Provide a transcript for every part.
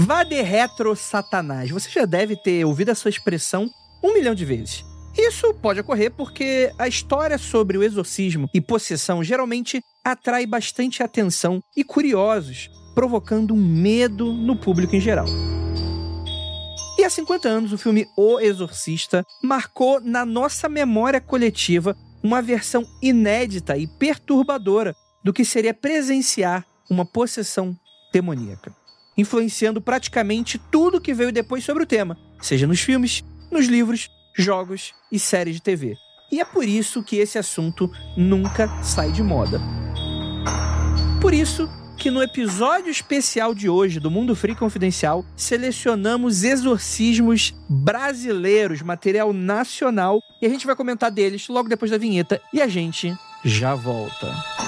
Vá de retro satanás. Você já deve ter ouvido essa expressão um milhão de vezes. Isso pode ocorrer porque a história sobre o exorcismo e possessão geralmente atrai bastante atenção e curiosos, provocando um medo no público em geral. E há 50 anos, o filme O Exorcista marcou na nossa memória coletiva uma versão inédita e perturbadora do que seria presenciar uma possessão demoníaca, influenciando praticamente tudo que veio depois sobre o tema, seja nos filmes, nos livros, jogos e séries de TV. E é por isso que esse assunto nunca sai de moda. Por isso que no episódio especial de hoje do Mundo Free Confidencial, selecionamos exorcismos brasileiros, material nacional, e a gente vai comentar deles logo depois da vinheta e a gente já volta.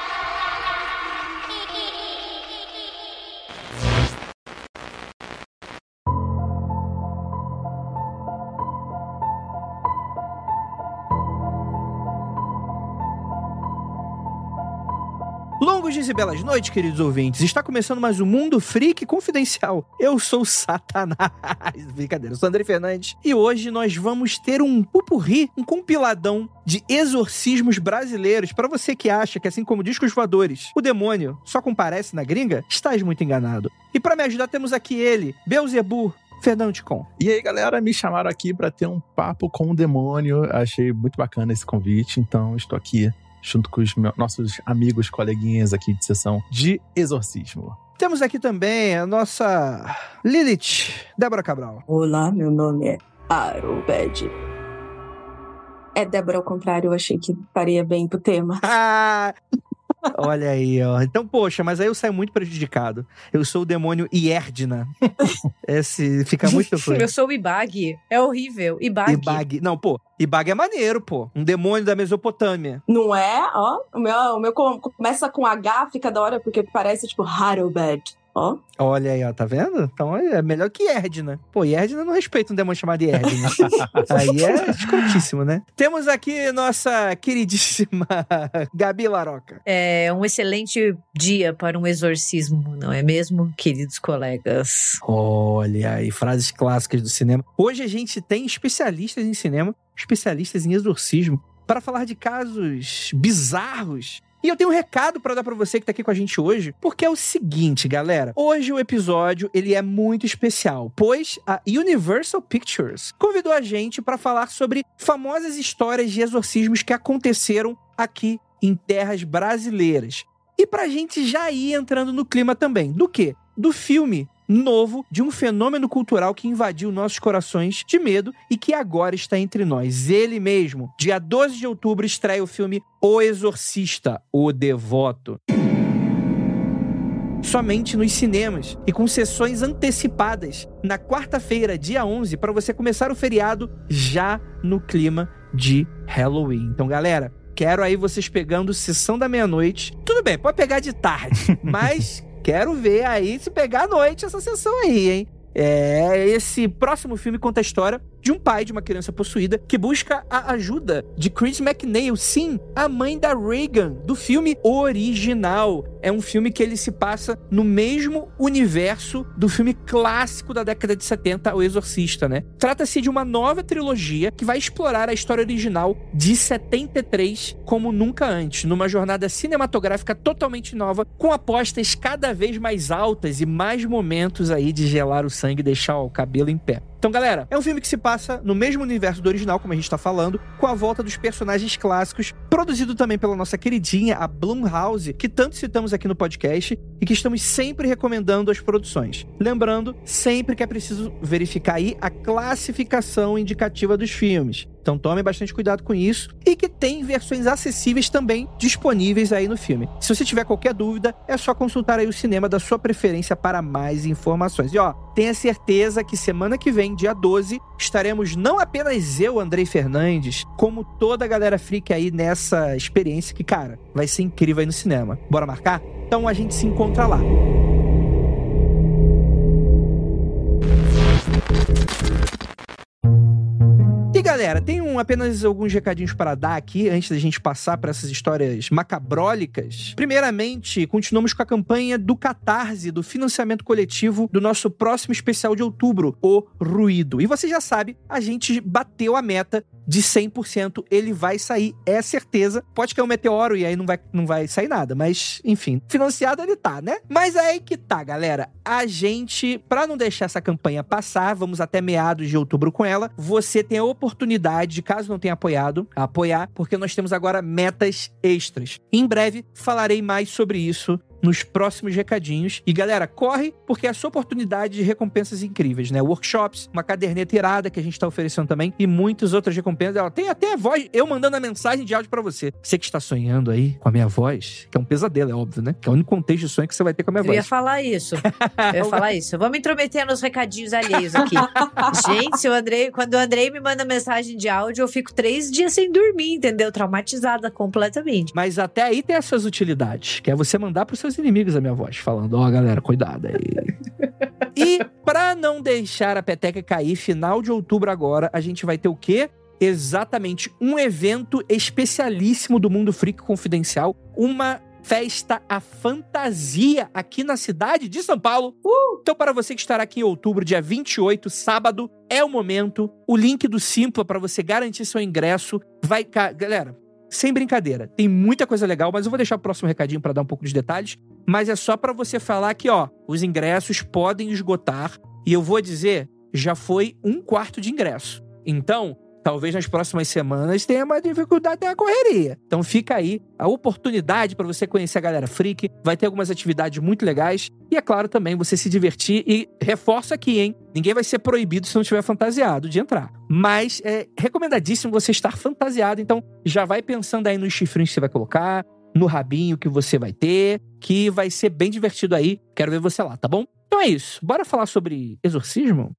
E belas noites, queridos ouvintes. Está começando mais um Mundo Freak Confidencial. Eu sou Satanás. Brincadeira, eu sou André Fernandes. E hoje nós vamos ter um pupurri, um compiladão de exorcismos brasileiros. Para você que acha que, assim como discos voadores, o demônio só comparece na gringa, estás muito enganado. E para me ajudar, temos aqui ele, Beuzebu, Fernando Ticon. E aí, galera, me chamaram aqui para ter um papo com o demônio. Achei muito bacana esse convite, então estou aqui junto com os meus, nossos amigos, coleguinhas aqui de sessão de exorcismo. Temos aqui também a nossa Lilith, Débora Cabral. Olá, meu nome é Arobed. É Débora ao contrário, eu achei que faria bem pro tema. Ah, olha aí, ó. Então, poxa, mas aí eu saio muito prejudicado. Eu sou o demônio Ierdna. Esse fica muito Eu sou o Ibag. É horrível. Ibag. Ibag. Não, pô, Ibag é maneiro, pô. Um demônio da Mesopotâmia. Não é? Ó, o meu, o meu com- começa com H, fica da hora, porque parece tipo Harobed. Ó, Olha aí, ó, tá vendo? Então é melhor que Erdna. Pô, Erdna não respeita um demônio chamado Erdna. aí é escrotíssimo, né? Temos aqui nossa queridíssima Gabi Laroca. É um excelente dia para um exorcismo, não é mesmo, queridos colegas? Olha aí, frases clássicas do cinema. Hoje a gente tem especialistas em cinema, especialistas em exorcismo, para falar de casos bizarros. E eu tenho um recado para dar para você que tá aqui com a gente hoje, porque é o seguinte, galera. Hoje o episódio ele é muito especial, pois a Universal Pictures convidou a gente para falar sobre famosas histórias de exorcismos que aconteceram aqui em terras brasileiras. E pra gente já ir entrando no clima também. Do quê? Do filme novo de um fenômeno cultural que invadiu nossos corações de medo e que agora está entre nós. Ele mesmo. Dia 12 de outubro estreia o filme O Exorcista, O Devoto. Somente nos cinemas e com sessões antecipadas na quarta-feira, dia 11, para você começar o feriado já no clima de Halloween. Então, galera, quero aí vocês pegando sessão da meia-noite. Tudo bem, pode pegar de tarde, mas quero ver aí se pegar à noite essa sessão aí, hein? É, esse próximo filme conta a história de um pai de uma criança possuída que busca a ajuda de Chris McNeil, sim, a mãe da Reagan, do filme original. É um filme que ele se passa no mesmo universo do filme clássico da década de 70, O Exorcista, né? Trata-se de uma nova trilogia que vai explorar a história original de 73 como nunca antes, numa jornada cinematográfica totalmente nova, com apostas cada vez mais altas e mais momentos aí de gelar o sangue e deixar o cabelo em pé. Então, galera, é um filme que se passa no mesmo universo do original, como a gente tá falando, com a volta dos personagens clássicos, produzido também pela nossa queridinha, a Blumhouse, que tanto citamos aqui no podcast e que estamos sempre recomendando as produções. Lembrando, sempre que é preciso verificar aí a classificação indicativa dos filmes. Então tome bastante cuidado com isso e que tem versões acessíveis também disponíveis aí no filme. Se você tiver qualquer dúvida, é só consultar aí o cinema da sua preferência para mais informações. E ó, tenha certeza que semana que vem, dia 12, estaremos não apenas eu, Andrei Fernandes, como toda a galera freak aí nessa experiência que, cara, vai ser incrível aí no cinema. Bora marcar? Então a gente se encontra lá. Galera, tem um, apenas alguns recadinhos para dar aqui antes da gente passar para essas histórias macabrólicas. Primeiramente, continuamos com a campanha do Catarse, do financiamento coletivo do nosso próximo especial de outubro, O Ruído. E você já sabe, a gente bateu a meta de 100%, ele vai sair, é certeza. Pode cair um meteoro e aí não vai, não vai sair nada, mas enfim, financiado ele tá, né? Mas aí que tá, galera. A gente, para não deixar essa campanha passar, vamos até meados de outubro com ela. Você tem a oportunidade, de caso não tenha apoiado, apoiar, porque nós temos agora metas extras. Em breve falarei mais sobre isso nos próximos recadinhos. E galera, corre, porque é a sua oportunidade de recompensas incríveis, né? Workshops, uma caderneta irada que a gente tá oferecendo também e muitas outras recompensas. Ela tem até a voz, eu mandando a mensagem de áudio para você. Você que está sonhando aí com a minha voz, que é um pesadelo, é óbvio, né? Que é o único contexto de sonho que você vai ter com a minha Eu voz. ia falar isso. Eu ia falar isso. Vamos intrometer nos recadinhos alheios aqui. Gente, o Andrei, quando o Andrei me manda mensagem de áudio, eu fico três dias sem dormir, entendeu? Traumatizada completamente. Mas até aí tem as suas utilidades, que é você mandar pros seus inimigos a minha voz, falando, ó, galera, cuidado aí. e pra não deixar a peteca cair, final de outubro agora, a gente vai ter o quê? Exatamente, um evento especialíssimo do Mundo Freak Confidencial, uma festa à fantasia aqui na cidade de São Paulo. Então, para você que estará aqui em outubro, dia 28, sábado, é o momento. O link do Simpla para você garantir seu ingresso vai. Galera, sem brincadeira, tem muita coisa legal, mas eu vou deixar o próximo recadinho para dar um pouco de detalhes. Mas é só para você falar que, ó, os ingressos podem esgotar. E eu vou dizer, já foi um quarto de ingresso. Então, talvez nas próximas semanas tenha mais dificuldade na correria. Então fica aí a oportunidade para você conhecer a galera freak. Vai ter algumas atividades muito legais. E é claro também você se divertir. E reforço aqui, hein? Ninguém vai ser proibido se não tiver fantasiado de entrar. Mas é recomendadíssimo você estar fantasiado. Então já vai pensando aí nos chifrinhos que você vai colocar, no rabinho que você vai ter, que vai ser bem divertido aí. Quero ver você lá, tá bom? Então é isso. Bora falar sobre exorcismo?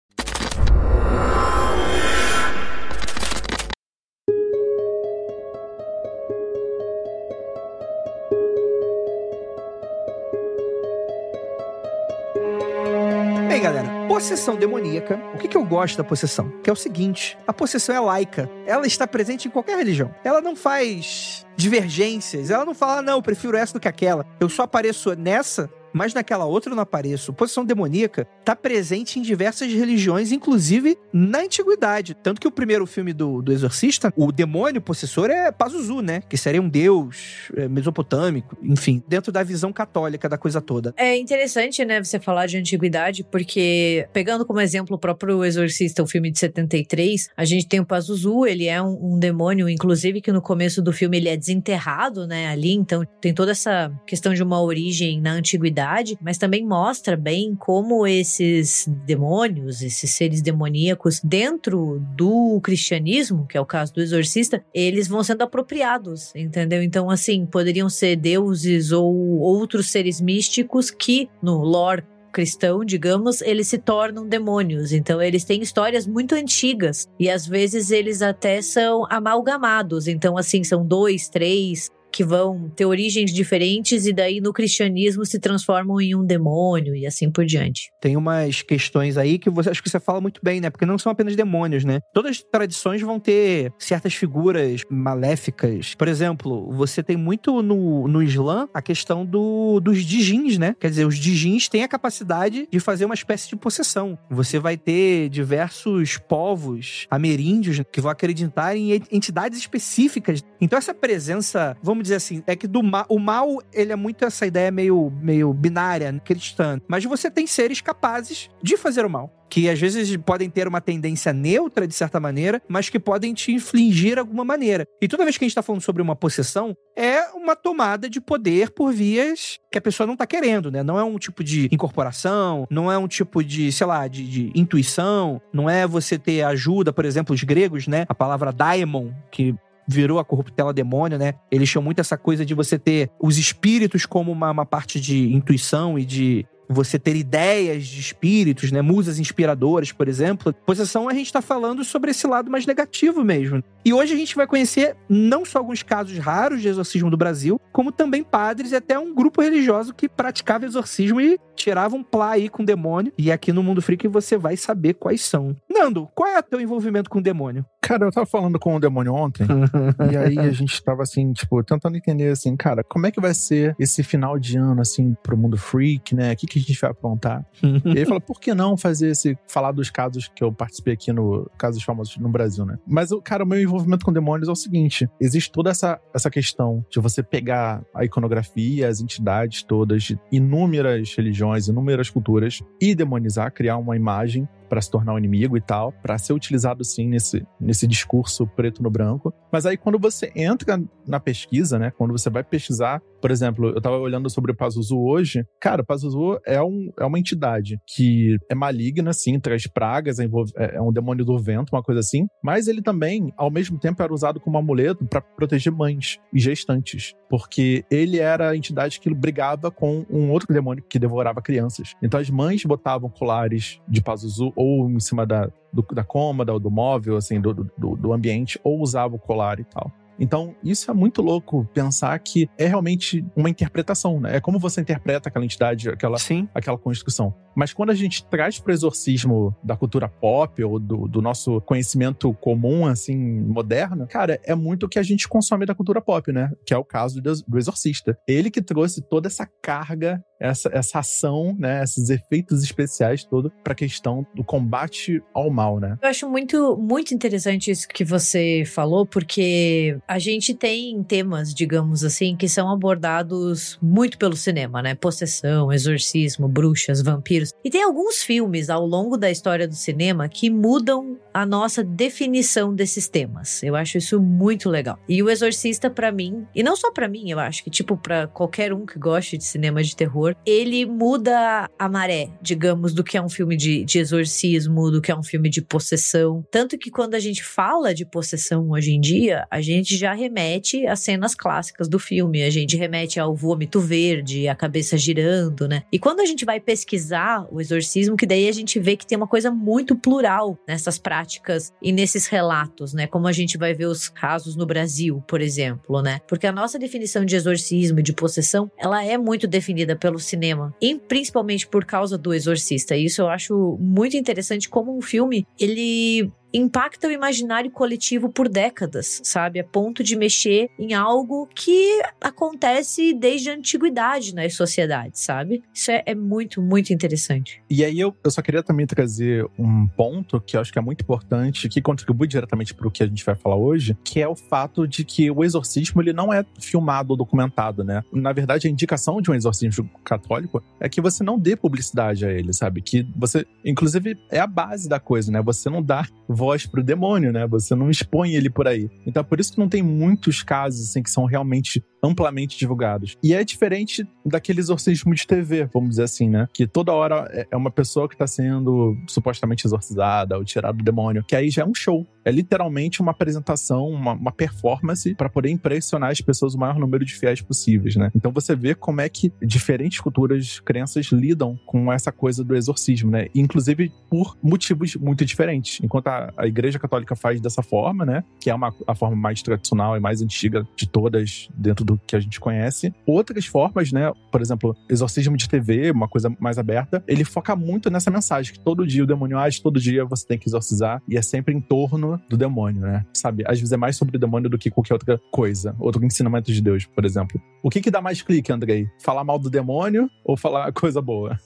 Possessão demoníaca. O que, que eu gosto da possessão? Que é o seguinte: a possessão é laica. Ela está presente em qualquer religião. Ela não faz divergências. Ela não fala, "Ah, não, eu prefiro essa do que aquela. Eu só apareço nessa. Mas naquela outra eu não apareço. Possessão demoníaca está presente em diversas religiões, inclusive na antiguidade. Tanto que o primeiro filme do, do Exorcista, o demônio possessor é Pazuzu, né? Que seria um deus é, mesopotâmico, enfim, dentro da visão católica da coisa toda. É interessante, né, você falar de antiguidade, porque pegando como exemplo o próprio Exorcista, o filme de 73, a gente tem o Pazuzu, ele é um, um demônio, inclusive que no começo do filme ele é desenterrado, né, ali, então tem toda essa questão de uma origem na antiguidade, mas também mostra bem como esses demônios, esses seres demoníacos dentro do cristianismo, que é o caso do Exorcista, eles vão sendo apropriados, entendeu? Então, assim, poderiam ser deuses ou outros seres místicos que no lore cristão, digamos, eles se tornam demônios. Então, eles têm histórias muito antigas e às vezes eles até são amalgamados. Então, assim, são dois, três que vão ter origens diferentes e daí no cristianismo se transformam em um demônio e assim por diante. Tem umas questões aí que você acho que você fala muito bem, né? Porque não são apenas demônios, né? Todas as tradições vão ter certas figuras maléficas. Por exemplo, você tem muito no, no Islã a questão do, dos djinns, né? Quer dizer, os djinns têm a capacidade de fazer uma espécie de possessão. Você vai ter diversos povos ameríndios que vão acreditar em entidades específicas. Então essa presença, vamos dizer assim, é que do mal, o mal, ele é muito essa ideia meio, meio binária, cristã. Mas você tem seres capazes de fazer o mal que às vezes podem ter uma tendência neutra, de certa maneira, mas que podem te infligir alguma maneira. E toda vez que a gente está falando sobre uma possessão, é uma tomada de poder por vias que a pessoa não está querendo, né? Não é um tipo de incorporação, não é um tipo de, sei lá, de, de intuição, não é você ter ajuda, por exemplo, os gregos, né? A palavra daimon, que virou a corruptela demônio, né? Eles tinham muito essa coisa de você ter os espíritos como uma, uma parte de intuição e de você ter ideias de espíritos, né? Musas inspiradoras, por exemplo. Possessão, a gente está falando sobre esse lado mais negativo mesmo. E hoje a gente vai conhecer não só alguns casos raros de exorcismo do Brasil, como também padres e até um grupo religioso que praticava exorcismo e tirava um plá aí com o demônio. E aqui no Mundo Freak você vai saber quais são. Nando, qual é o teu envolvimento com o demônio? Cara, eu tava falando com o demônio ontem, e aí a gente tava assim, tipo, tentando entender assim, cara, como é que vai ser esse final de ano, assim, pro mundo freak, né? O que, que a gente vai aprontar? e aí fala, por que não fazer esse, falar dos casos que eu participei aqui no Casos Famosos no Brasil, né? Mas, cara, o meu envolvimento com demônios é o seguinte: existe toda essa, essa questão de você pegar a iconografia, as entidades todas de inúmeras religiões, inúmeras culturas e demonizar, criar uma imagem para se tornar um inimigo e tal, para ser utilizado sim nesse, nesse discurso preto no branco. Mas aí quando você entra na pesquisa, né, quando você vai pesquisar, por exemplo, eu tava olhando sobre o Pazuzu hoje, cara, o Pazuzu é, um, é uma entidade que é maligna, sim, traz pragas, é, é, é um demônio do vento, uma coisa assim, mas ele também, ao mesmo tempo, era usado como amuleto para proteger mães e gestantes, porque ele era a entidade que brigava com um outro demônio que devorava crianças. Então as mães botavam colares de Pazuzu ou em cima da, do, da cômoda ou do móvel, assim, do, do, do ambiente, ou usava o colar e tal. Então, isso é muito louco pensar que é realmente uma interpretação, né? É como você interpreta aquela entidade, aquela, Sim. aquela construção. Mas quando a gente traz para o exorcismo da cultura pop ou do, do, nosso conhecimento comum, assim, moderno, cara, é muito o que a gente consome da cultura pop, né? Que é o caso do, do exorcista. Ele que trouxe toda essa carga, essa, essa ação, né? Esses efeitos especiais todo para a questão do combate ao mal, né? Eu acho muito, muito interessante isso que você falou, porque a gente tem temas, digamos assim, que são abordados muito pelo cinema, né? Possessão, exorcismo, bruxas, vampiros. E tem alguns filmes ao longo da história do cinema que mudam a nossa definição desses temas. Eu acho isso muito legal. E o Exorcista para mim, e não só para mim, eu acho que tipo para qualquer um que goste de cinema de terror, ele muda a maré, digamos, do que é um filme de, de exorcismo, do que é um filme de possessão. Tanto que quando a gente fala de possessão hoje em dia, a gente já remete às cenas clássicas do filme. A gente remete ao vômito verde, a cabeça girando, né? E quando a gente vai pesquisar o exorcismo, que daí a gente vê que tem uma coisa muito plural nessas práticas e nesses relatos, né? Como a gente vai ver os casos no Brasil, por exemplo, né? Porque a nossa definição de exorcismo e de possessão, ela é muito definida pelo cinema, e principalmente por causa do exorcista. Isso eu acho muito interessante como um filme, ele impacta o imaginário coletivo por décadas, sabe? A ponto de mexer em algo que acontece desde a antiguidade nas sociedades, sabe? Isso é, é muito, muito interessante. E aí eu, eu só queria também trazer um ponto que eu acho que é muito importante, que contribui diretamente para o que a gente vai falar hoje, que é o fato de que o exorcismo ele não é filmado ou documentado, né? Na verdade, a indicação de um exorcismo católico é que você não dê publicidade a ele, sabe? Que você, inclusive, é a base da coisa, né? Você não dá voz pro demônio, né? Você não expõe ele por aí. Então é por isso que não tem muitos casos assim que são realmente amplamente divulgados. E é diferente daquele exorcismo de TV, vamos dizer assim, né? Que toda hora é, é uma pessoa que tá sendo supostamente exorcizada ou tirada do demônio, que aí já é um show. É literalmente uma apresentação, uma, uma performance para poder impressionar as pessoas o maior número de fiéis possíveis, né? Então você vê como é que diferentes culturas, crenças lidam com essa coisa do exorcismo, né? Inclusive por motivos muito diferentes. Enquanto a, a Igreja Católica faz dessa forma, né? Que é uma, a forma mais tradicional e mais antiga de todas dentro do que a gente conhece. Outras formas, né? Por exemplo, exorcismo de TV, uma coisa mais aberta, ele foca muito nessa mensagem que todo dia o demônio age, todo dia você tem que exorcizar e é sempre em torno do demônio, né? Sabe? Às vezes é mais sobre o demônio do que qualquer outra coisa, outro ensinamento de Deus, por exemplo. O que que dá mais clique, Andrei? Falar mal do demônio ou falar coisa boa?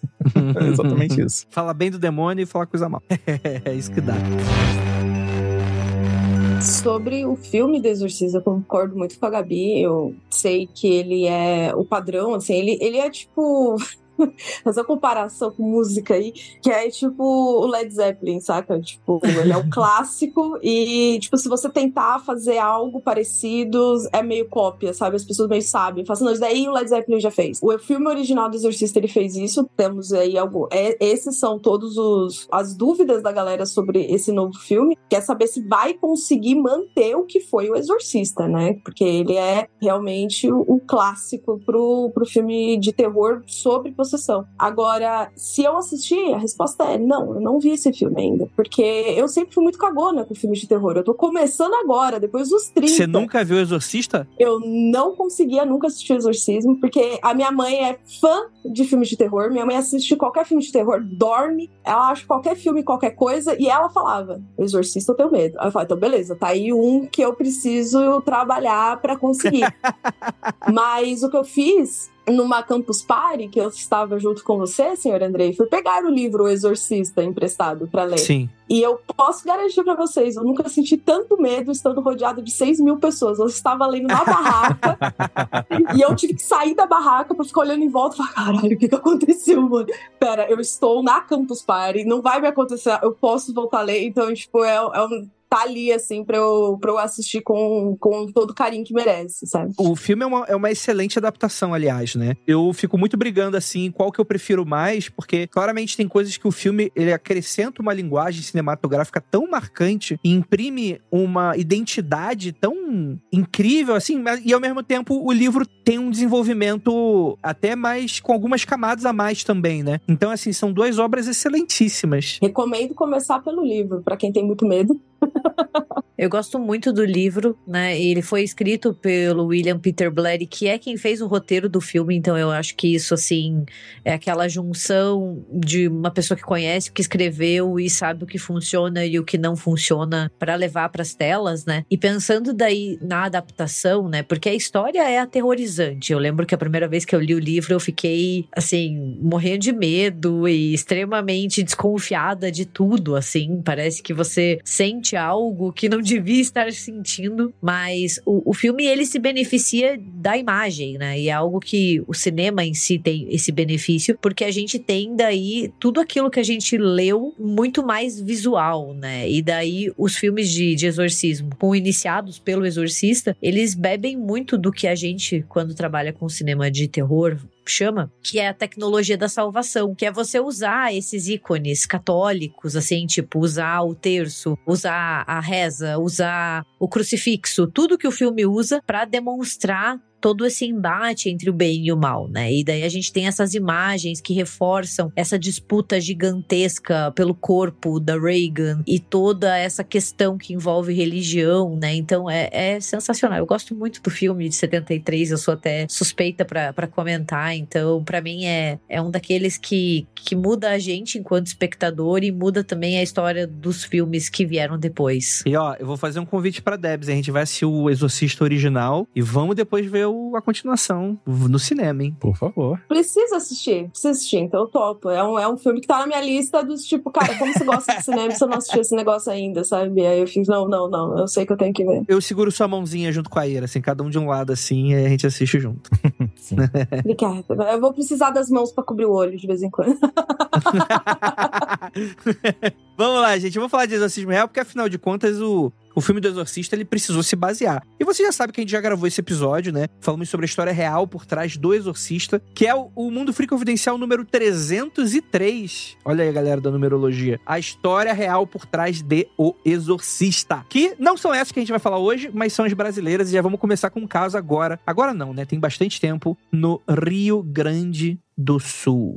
é exatamente isso. Falar bem do demônio e falar coisa mal. é isso que dá. Sobre o filme do Exorcista, eu concordo muito com a Gabi. Eu sei que ele é o padrão, assim, ele, ele é tipo. essa comparação com música aí, que é tipo o Led Zeppelin, saca? Tipo, ele é o clássico e, tipo, se você tentar fazer algo parecido, é meio cópia, sabe? As pessoas meio sabem. Fazendo isso daí o Led Zeppelin já fez. O filme original do Exorcista, ele fez isso. Temos aí algo. É, esses são todos os as dúvidas da galera sobre esse novo filme. Quer saber se vai conseguir manter o que foi o Exorcista, né? Porque ele é realmente o, o clássico pro, pro filme de terror sobre Agora, se eu assisti, a resposta é não, eu não vi esse filme ainda. Porque eu sempre fui muito cagona com filmes de terror. Eu tô começando agora, depois dos 30. Você nunca viu Exorcista? Eu não conseguia nunca assistir Exorcismo, porque a minha mãe é fã de filmes de terror. Minha mãe assiste qualquer filme de terror, dorme, ela acha qualquer filme, qualquer coisa, e ela falava: Exorcista, eu tenho medo. Aí eu falei: então beleza, tá aí um que eu preciso trabalhar para conseguir. Mas o que eu fiz numa campus party, que eu estava junto com você, senhor Andrei, fui pegar o livro O Exorcista emprestado para ler. Sim. E eu posso garantir para vocês, eu nunca senti tanto medo estando rodeado de 6 mil pessoas. Eu estava lendo na barraca e eu tive que sair da barraca para ficar olhando em volta e falar: caralho, o que, que aconteceu, mano? Pera, eu estou na Campus Party, não vai me acontecer, eu posso voltar a ler. Então, tipo, é, é um tá ali, assim, pra eu, pra eu assistir com, com todo o carinho que merece, sabe? O filme é uma, é uma excelente adaptação, aliás, né? Eu fico muito brigando, assim, qual que eu prefiro mais, porque claramente tem coisas que o filme, ele acrescenta uma linguagem cinematográfica tão marcante e imprime uma identidade tão incrível, assim, e ao mesmo tempo o livro tem um desenvolvimento até mais, com algumas camadas a mais também, né? Então, assim, são duas obras excelentíssimas. Recomendo começar pelo livro, para quem tem muito medo. Eu gosto muito do livro, né? Ele foi escrito pelo William Peter Blatty, que é quem fez o roteiro do filme, então eu acho que isso, assim, é aquela junção de uma pessoa que conhece, que escreveu e sabe o que funciona e o que não funciona para levar para as telas, né? E pensando daí na adaptação, né? Porque a história é aterrorizante. Eu lembro que a primeira vez que eu li o livro, eu fiquei, assim, morrendo de medo e extremamente desconfiada de tudo, assim. Parece que você sente algo que não devia estar sentindo, mas o, o filme ele se beneficia da imagem, né? E é algo que o cinema em si tem esse benefício, porque a gente tem daí tudo aquilo que a gente leu muito mais visual, né? E daí os filmes de, de exorcismo, com iniciados pelo exorcista, eles bebem muito do que a gente, quando trabalha com cinema de terror, chama, que é a tecnologia da salvação, que é você usar esses ícones católicos, assim, tipo, usar o terço, usar a reza, usar o crucifixo, tudo que o filme usa para demonstrar todo esse embate entre o bem e o mal, né? E daí a gente tem essas imagens que reforçam essa disputa gigantesca pelo corpo da Reagan e toda essa questão que envolve religião, né? Então é, é sensacional. Eu gosto muito do filme de 73, eu sou até suspeita para comentar, então para mim é, é um daqueles que, que muda a gente enquanto espectador e muda também a história dos filmes que vieram depois. E ó, eu vou fazer um convite para Debs, a gente vai assistir o Exorcista original e vamos depois ver o, a continuação no cinema, hein? Por favor. Precisa assistir, precisa assistir, então eu topo. É um, é um filme que tá na minha lista dos tipo, cara, como você gosta de cinema se você não assistiu esse negócio ainda, sabe? Aí eu fiz, não, não, não, eu sei que eu tenho que ver. Eu seguro sua mãozinha junto com a Ira, assim, cada um de um lado, assim, e a gente assiste junto. Ricardo, eu vou precisar das mãos pra cobrir o olho de vez em quando. Vamos lá, gente. Vamos falar de exorcismo real, porque afinal de contas, o, o filme do Exorcista ele precisou se basear. E você já sabe que a gente já gravou esse episódio, né? Falamos sobre a história real por trás do Exorcista, que é o, o Mundo Free Confidencial número 303. Olha aí, galera da numerologia. A história real por trás de O Exorcista. Que não são essas que a gente vai falar hoje, mas são as brasileiras. E já vamos começar com um caso agora. Agora não, né? Tem bastante tempo no Rio Grande do Sul.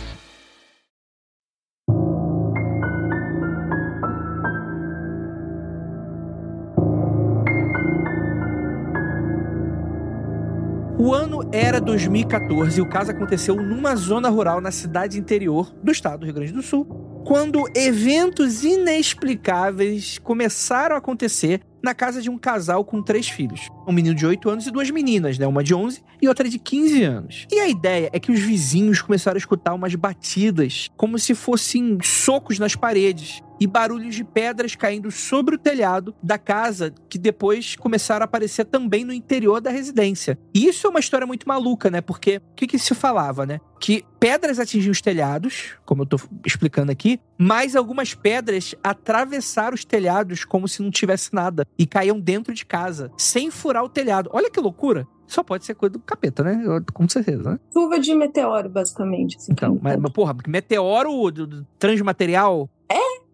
O ano era 2014 e o caso aconteceu numa zona rural na cidade interior do estado do Rio Grande do Sul, quando eventos inexplicáveis começaram a acontecer na casa de um casal com três filhos. Um menino de 8 anos e duas meninas, né? Uma de 11 e outra de 15 anos. E a ideia é que os vizinhos começaram a escutar umas batidas, como se fossem socos nas paredes e barulhos de pedras caindo sobre o telhado da casa, que depois começaram a aparecer também no interior da residência. E isso é uma história muito maluca, né? Porque o que, que se falava, né? Que pedras atingiam os telhados, como eu tô explicando aqui, mas algumas pedras atravessaram os telhados como se não tivesse nada e caíam dentro de casa, sem furar o telhado. Olha que loucura! Só pode ser coisa do capeta, né? Com certeza, né? Chuva de meteoro, basicamente. Assim, então, mas, mas, porra, meteoro transmaterial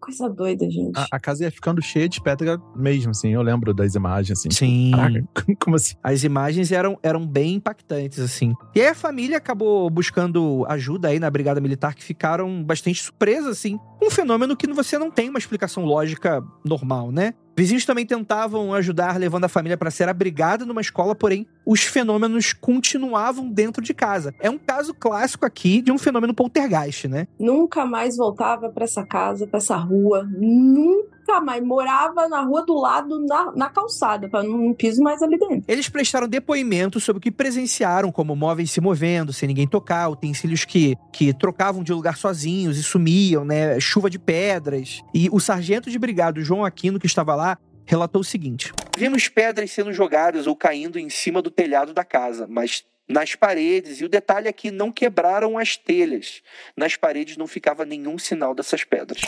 Coisa doida, gente. A, a, casa ia ficando cheia de pedra mesmo, assim. Eu lembro das imagens, assim. Sim. Caraca, como assim? As imagens eram, eram bem impactantes, assim. E aí a família acabou buscando ajuda aí na Brigada Militar, que ficaram bastante surpresas, assim. Um fenômeno que você não tem uma explicação lógica normal, né? Vizinhos também tentavam ajudar, levando a família para ser abrigada numa escola, porém, os fenômenos continuavam dentro de casa. É um caso clássico aqui de um fenômeno poltergeist, né? Nunca mais voltava para essa casa, para essa rua. Nunca mais. Morava na rua do lado, na, na calçada, para não piso mais ali dentro. Eles prestaram depoimento sobre o que presenciaram, como móveis se movendo, sem ninguém tocar, utensílios que, que trocavam de lugar sozinhos e sumiam, né? Chuva de pedras. E o sargento de brigado, João Aquino, que estava lá, relatou o seguinte: Vimos pedras sendo jogadas ou caindo em cima do telhado da casa, mas nas paredes, e o detalhe é que não quebraram as telhas. Nas paredes não ficava nenhum sinal dessas pedras.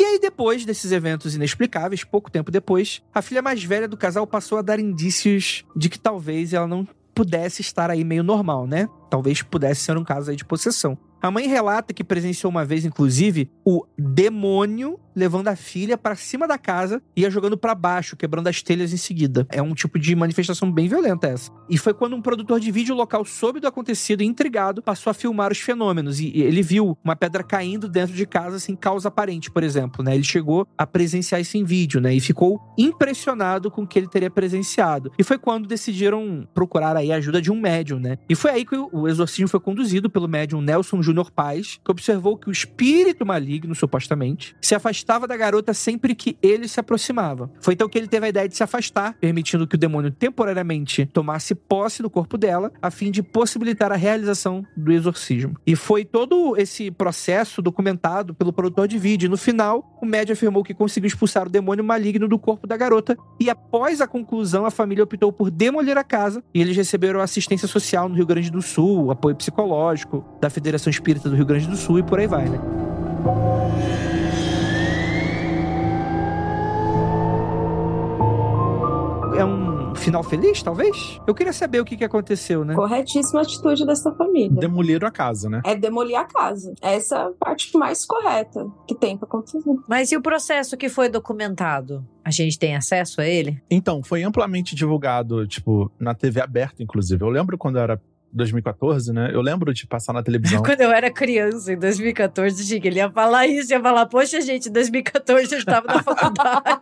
E aí, depois desses eventos inexplicáveis, pouco tempo depois, a filha mais velha do casal passou a dar indícios de que talvez ela não pudesse estar aí meio normal, né? Talvez pudesse ser um caso aí de possessão. A mãe relata que presenciou uma vez, inclusive, o demônio levando a filha para cima da casa e ia jogando para baixo, quebrando as telhas em seguida. É um tipo de manifestação bem violenta essa. E foi quando um produtor de vídeo local soube do acontecido e intrigado passou a filmar os fenômenos e ele viu uma pedra caindo dentro de casa sem causa aparente, por exemplo, né? Ele chegou a presenciar isso em vídeo, né? E ficou impressionado com o que ele teria presenciado. E foi quando decidiram procurar aí a ajuda de um médium, né? E foi aí que o exorcismo foi conduzido pelo médium Nelson Júnior Paz, que observou que o espírito maligno, supostamente, se afastava da garota sempre que ele se aproximava. Foi então que ele teve a ideia de se afastar, permitindo que o demônio temporariamente tomasse posse do corpo dela, a fim de possibilitar a realização do exorcismo. E foi todo esse processo documentado pelo produtor de vídeo. E no final, o médium afirmou que conseguiu expulsar o demônio maligno do corpo da garota. E após a conclusão, a família optou por demolir a casa e eles receberam assistência social no Rio Grande do Sul, apoio psicológico da Federação Espírita do Rio Grande do Sul e por aí vai, né? É um final feliz, talvez? Eu queria saber o que, que aconteceu, né? Corretíssima atitude dessa família. Demoliram a casa, né? É demolir a casa. Essa é a parte mais correta que tem pra acontecer. Mas e o processo que foi documentado? A gente tem acesso a ele? Então, foi amplamente divulgado, tipo, na TV aberta, inclusive. Eu lembro quando eu era 2014, né? Eu lembro de passar na televisão. Quando eu era criança, em 2014, Chico, ele ia falar isso, ia falar, poxa, gente, em 2014 eu estava na faculdade.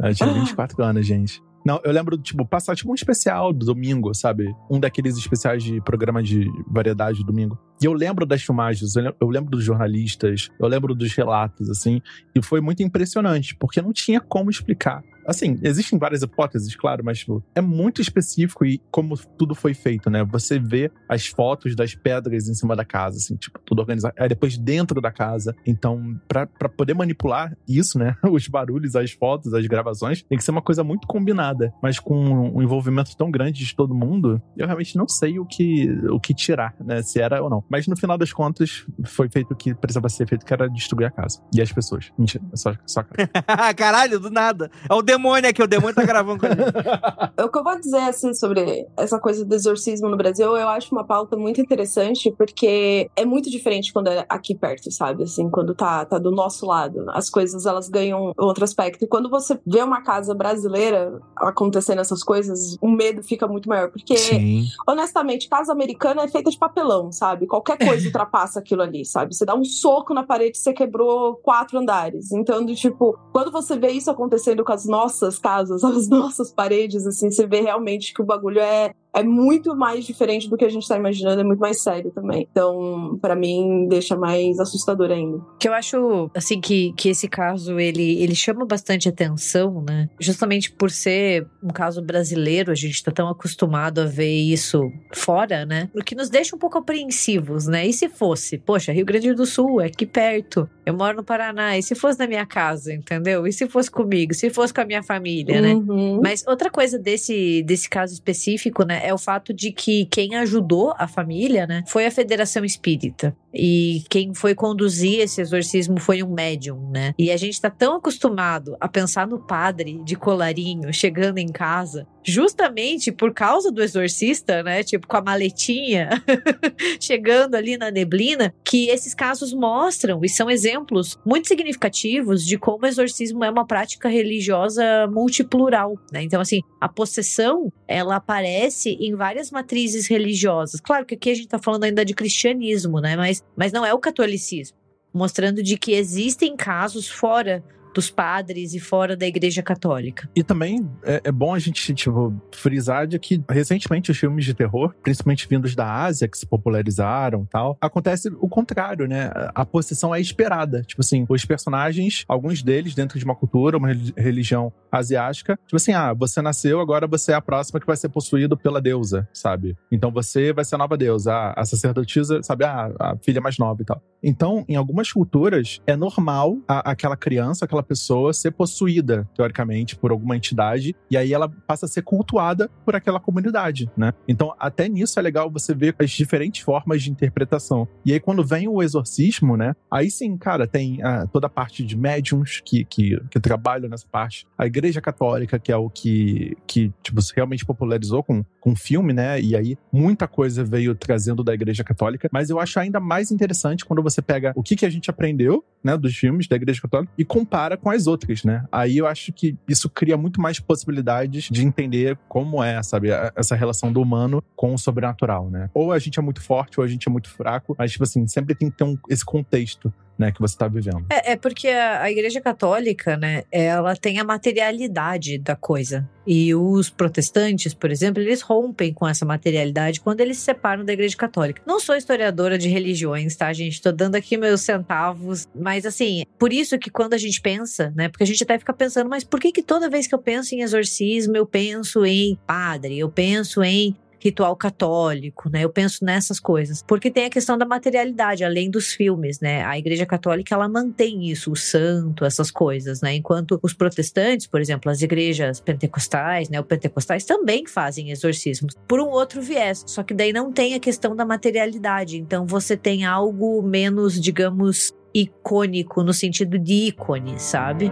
eu tinha 24 anos, gente. Não, eu lembro, tipo, passar tipo um especial do domingo, sabe? Um daqueles especiais de programa de variedade do domingo. E eu lembro das filmagens, eu lembro dos jornalistas, eu lembro dos relatos, assim. E foi muito impressionante, porque não tinha como explicar Assim, existem várias hipóteses, claro, mas tipo, é muito específico e como tudo foi feito, né? Você vê as fotos das pedras em cima da casa, assim, tipo, tudo organizado. Aí depois dentro da casa. Então, pra poder manipular isso, né? Os barulhos, as fotos, as gravações, tem que ser uma coisa muito combinada. Mas com um envolvimento tão grande de todo mundo, eu realmente não sei o que, o que tirar, né? Se era ou não. Mas no final das contas, foi feito o que precisava ser feito, que era destruir a casa. E as pessoas. Mentira, é só, só a casa. Caralho, do nada. É o demônio aqui, o demônio tá gravando com a gente. O que eu vou dizer, assim, sobre essa coisa do exorcismo no Brasil, eu acho uma pauta muito interessante, porque é muito diferente quando é aqui perto, sabe? Assim, quando tá, tá do nosso lado. As coisas, elas ganham outro aspecto. E quando você vê uma casa brasileira acontecendo essas coisas, o medo fica muito maior. Porque, Sim. honestamente, casa americana é feita de papelão, sabe? Qualquer coisa ultrapassa aquilo ali, sabe? Você dá um soco na parede, você quebrou quatro andares. Então, do tipo, quando você vê isso acontecendo com as nossas casas, as nossas paredes, assim, você vê realmente que o bagulho é, é muito mais diferente do que a gente tá imaginando, é muito mais sério também. Então, pra mim, deixa mais assustador ainda. Que eu acho, assim, que, que esse caso, ele, ele chama bastante atenção, né? Justamente por ser um caso brasileiro, a gente tá tão acostumado a ver isso fora, né? O que nos deixa um pouco apreensivos, né? E se fosse? Poxa, Rio Grande do Sul, é aqui perto. Eu moro no Paraná. E se fosse na minha casa, entendeu? E se fosse comigo? Se fosse com a minha família, né? Uhum. Mas outra coisa desse, desse caso específico, né, é o fato de que quem ajudou a família, né, foi a Federação Espírita. E quem foi conduzir esse exorcismo foi um médium, né? E a gente tá tão acostumado a pensar no padre de colarinho chegando em casa, justamente por causa do exorcista, né? Tipo, com a maletinha chegando ali na neblina, que esses casos mostram e são exemplos muito significativos de como o exorcismo é uma prática religiosa multiplural, né? Então, assim, a possessão, ela aparece em várias matrizes religiosas. Claro que aqui a gente tá falando ainda de cristianismo, né? Mas, mas não é o catolicismo. Mostrando de que existem casos fora dos padres e fora da igreja católica. E também é, é bom a gente, tipo, frisar de que recentemente os filmes de terror, principalmente vindos da Ásia, que se popularizaram tal, acontece o contrário, né? A possessão é esperada. Tipo assim, os personagens, alguns deles dentro de uma cultura, uma reli- religião asiática, tipo assim, ah, você nasceu, agora você é a próxima que vai ser possuído pela deusa, sabe? Então você vai ser a nova deusa. Ah, a sacerdotisa, sabe? Ah, a filha mais nova e tal. Então, em algumas culturas, é normal a- aquela criança, aquela pessoa ser possuída, teoricamente, por alguma entidade, e aí ela passa a ser cultuada por aquela comunidade, né? Então, até nisso é legal você ver as diferentes formas de interpretação. E aí, quando vem o exorcismo, né? Aí sim, cara, tem ah, toda a parte de médiums que, que, que trabalham nessa parte. A Igreja Católica, que é o que, que tipo, realmente popularizou com, com filme, né? E aí, muita coisa veio trazendo da Igreja Católica. Mas eu acho ainda mais interessante quando você pega o que, que a gente aprendeu, né? Dos filmes da Igreja Católica e compara com as outras, né? Aí eu acho que isso cria muito mais possibilidades de entender como é, sabe? Essa relação do humano com o sobrenatural, né? Ou a gente é muito forte ou a gente é muito fraco. Mas, tipo assim, sempre tem que ter um- esse contexto, né? Que você tá vivendo. É, é porque a, a Igreja Católica, né, ela tem a materialidade da coisa. E os protestantes, por exemplo, eles rompem com essa materialidade quando eles se separam da Igreja Católica. Não sou historiadora de religiões, tá, gente? Tô dando aqui meus centavos. Mas, assim, por isso que quando a gente pensa, né, porque a gente até fica pensando, mas por que que toda vez que eu penso em exorcismo, eu penso em padre, eu penso em ritual católico, né? Eu penso nessas coisas. Porque tem a questão da materialidade, além dos filmes, né? A Igreja Católica, ela mantém isso, o santo, essas coisas, né? Enquanto os protestantes, por exemplo, as igrejas pentecostais, né? Os pentecostais também fazem exorcismos por um outro viés. Só que daí não tem a questão da materialidade. Então você tem algo menos, digamos, icônico no sentido de ícone, sabe?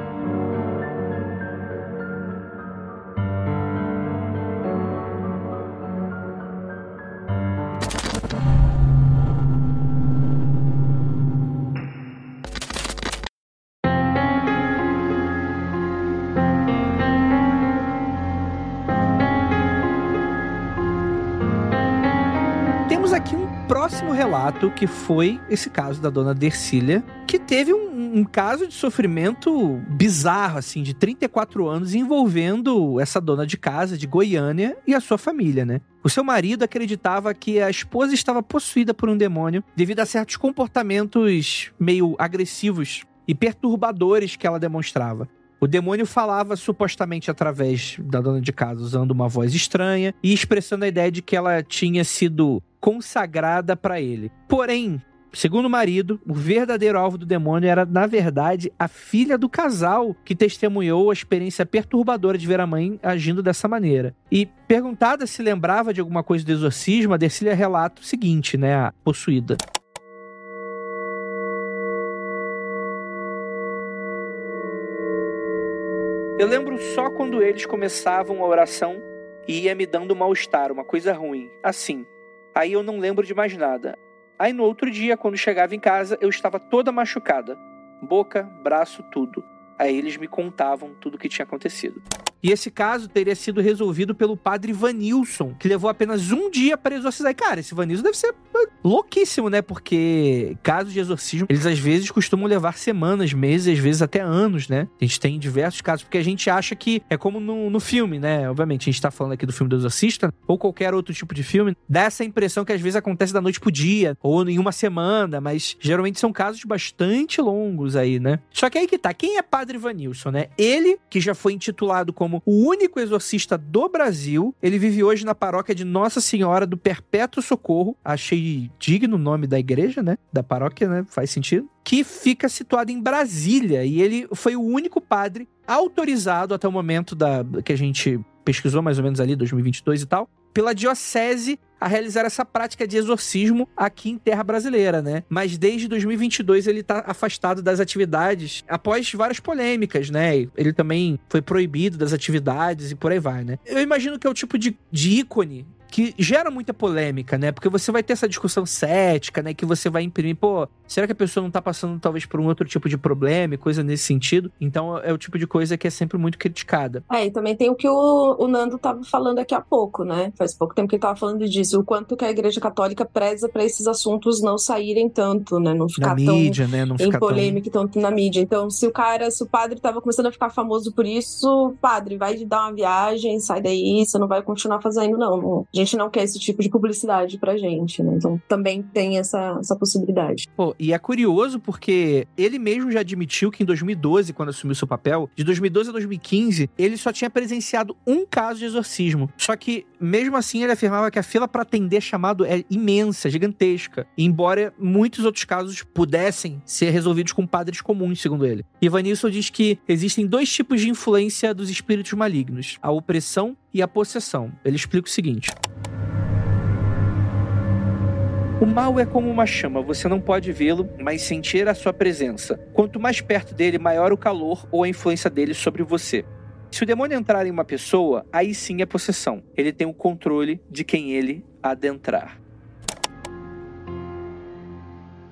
Relato que foi esse caso da dona Dercília, que teve um, um caso de sofrimento bizarro, assim, de 34 anos, envolvendo essa dona de casa de Goiânia e a sua família, né? O seu marido acreditava que a esposa estava possuída por um demônio devido a certos comportamentos meio agressivos e perturbadores que ela demonstrava. O demônio falava supostamente através da dona de casa, usando uma voz estranha e expressando a ideia de que ela tinha sido consagrada para ele. Porém, Segundo o marido, o verdadeiro alvo do demônio era, na verdade, a filha do casal que testemunhou a experiência perturbadora de ver a mãe agindo dessa maneira. E perguntada se lembrava de alguma coisa do exorcismo, a Dercília relata o seguinte, né, a possuída. Eu lembro só quando eles começavam a oração e ia me dando mal-estar, uma coisa ruim, assim. Aí eu não lembro de mais nada. Aí no outro dia, quando chegava em casa, eu estava toda machucada. Boca, braço, tudo. Aí eles me contavam tudo o que tinha acontecido. E esse caso teria sido resolvido pelo padre Vanilson, que levou apenas um dia para exorcizar. E, cara, esse Vanilson deve ser louquíssimo, né? Porque casos de exorcismo, eles às vezes costumam levar semanas, meses, às vezes até anos, né? A gente tem diversos casos, porque a gente acha que é como no, no filme, né? Obviamente, a gente tá falando aqui do filme do Exorcista, ou qualquer outro tipo de filme, dá essa impressão que às vezes acontece da noite pro dia, ou em uma semana, mas geralmente são casos bastante longos aí, né? Só que aí que tá, quem é Padre Vanilson, né? Ele, que já foi intitulado como o único exorcista do Brasil, ele vive hoje na paróquia de Nossa Senhora do Perpétuo Socorro, achei digno o nome da igreja, né? Da paróquia, né? Faz sentido. Que fica situado em Brasília. E ele foi o único padre autorizado até o momento da que a gente pesquisou, mais ou menos ali, 2022 e tal, pela diocese a realizar essa prática de exorcismo aqui em terra brasileira, né? Mas desde 2022 ele tá afastado das atividades após várias polêmicas, né? Ele também foi proibido das atividades e por aí vai, né? Eu imagino que é o tipo de, de ícone que gera muita polêmica, né? Porque você vai ter essa discussão cética, né? Que você vai imprimir, pô, será que a pessoa não tá passando talvez por um outro tipo de problema e coisa nesse sentido? Então é o tipo de coisa que é sempre muito criticada. É, e também tem o que o, o Nando tava falando aqui há pouco, né? Faz pouco tempo que ele tava falando disso, o quanto que a Igreja Católica preza para esses assuntos não saírem tanto, né? Não ficar na tão mídia, né? Não em ficar polêmica tão... tanto na mídia. Então, se o cara, se o padre tava começando a ficar famoso por isso, padre, vai dar uma viagem, sai daí, você não vai continuar fazendo, não. não. A gente não quer esse tipo de publicidade pra gente, né? Então também tem essa, essa possibilidade. Pô, e é curioso porque ele mesmo já admitiu que em 2012, quando assumiu seu papel, de 2012 a 2015, ele só tinha presenciado um caso de exorcismo. Só que, mesmo assim, ele afirmava que a fila para atender chamado é imensa, gigantesca. Embora muitos outros casos pudessem ser resolvidos com padres comuns, segundo ele. Ivanilson diz que existem dois tipos de influência dos espíritos malignos: a opressão e a possessão. Ele explica o seguinte. O mal é como uma chama, você não pode vê-lo, mas sentir a sua presença. Quanto mais perto dele, maior o calor ou a influência dele sobre você. Se o demônio entrar em uma pessoa, aí sim é possessão. Ele tem o controle de quem ele adentrar.